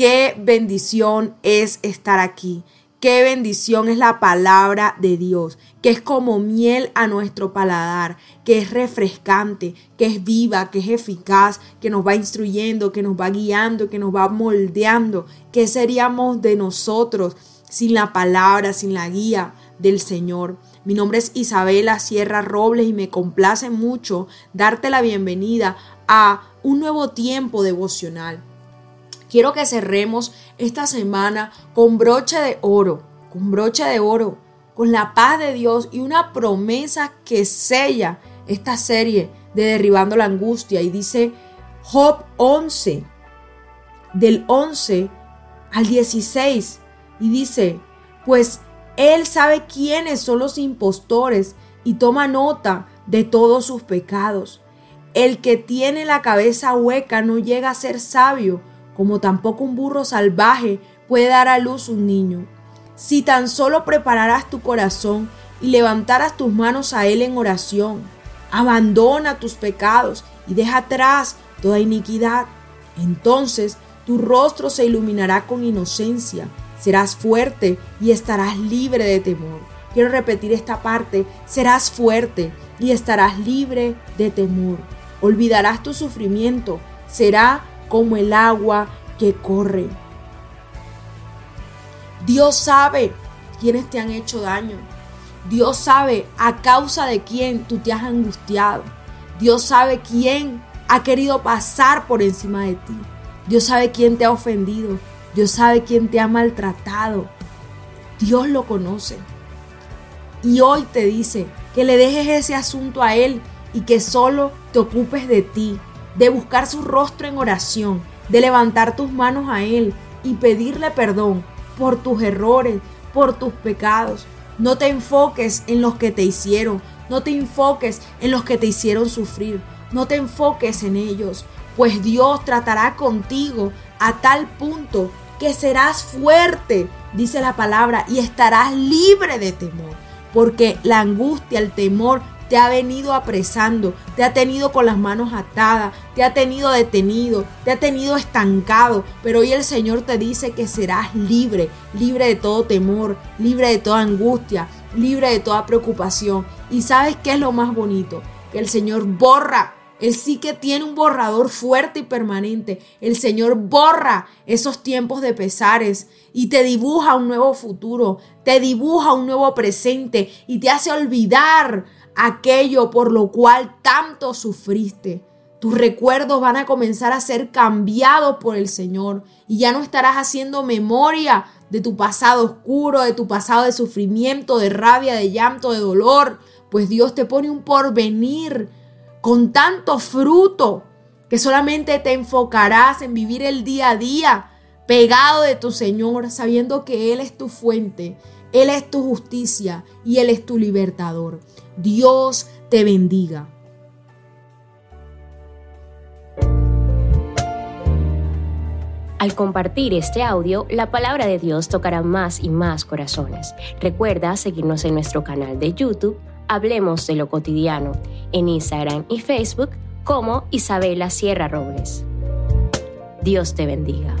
Qué bendición es estar aquí. Qué bendición es la palabra de Dios, que es como miel a nuestro paladar, que es refrescante, que es viva, que es eficaz, que nos va instruyendo, que nos va guiando, que nos va moldeando. ¿Qué seríamos de nosotros sin la palabra, sin la guía del Señor? Mi nombre es Isabela Sierra Robles y me complace mucho darte la bienvenida a un nuevo tiempo devocional. Quiero que cerremos esta semana con broche de oro, con broche de oro, con la paz de Dios y una promesa que sella esta serie de Derribando la Angustia. Y dice Job 11, del 11 al 16. Y dice, pues él sabe quiénes son los impostores y toma nota de todos sus pecados. El que tiene la cabeza hueca no llega a ser sabio, como tampoco un burro salvaje puede dar a luz un niño. Si tan solo prepararas tu corazón y levantaras tus manos a Él en oración, abandona tus pecados y deja atrás toda iniquidad. Entonces tu rostro se iluminará con inocencia Serás fuerte y estarás libre de temor. Quiero repetir esta parte. Serás fuerte y estarás libre de temor. Olvidarás tu sufrimiento. Será como el agua que corre. Dios sabe quiénes te han hecho daño. Dios sabe a causa de quién tú te has angustiado. Dios sabe quién ha querido pasar por encima de ti. Dios sabe quién te ha ofendido. Dios sabe quién te ha maltratado. Dios lo conoce. Y hoy te dice que le dejes ese asunto a Él y que solo te ocupes de ti, de buscar su rostro en oración, de levantar tus manos a Él y pedirle perdón por tus errores, por tus pecados. No te enfoques en los que te hicieron, no te enfoques en los que te hicieron sufrir, no te enfoques en ellos, pues Dios tratará contigo a tal punto que serás fuerte, dice la palabra, y estarás libre de temor, porque la angustia, el temor te ha venido apresando, te ha tenido con las manos atadas, te ha tenido detenido, te ha tenido estancado, pero hoy el Señor te dice que serás libre, libre de todo temor, libre de toda angustia, libre de toda preocupación. ¿Y sabes qué es lo más bonito? Que el Señor borra él sí que tiene un borrador fuerte y permanente. El Señor borra esos tiempos de pesares y te dibuja un nuevo futuro, te dibuja un nuevo presente y te hace olvidar aquello por lo cual tanto sufriste. Tus recuerdos van a comenzar a ser cambiados por el Señor y ya no estarás haciendo memoria de tu pasado oscuro, de tu pasado de sufrimiento, de rabia, de llanto, de dolor, pues Dios te pone un porvenir con tanto fruto que solamente te enfocarás en vivir el día a día pegado de tu Señor, sabiendo que Él es tu fuente, Él es tu justicia y Él es tu libertador. Dios te bendiga. Al compartir este audio, la palabra de Dios tocará más y más corazones. Recuerda seguirnos en nuestro canal de YouTube Hablemos de lo cotidiano en Instagram y Facebook como Isabela Sierra Robles. Dios te bendiga.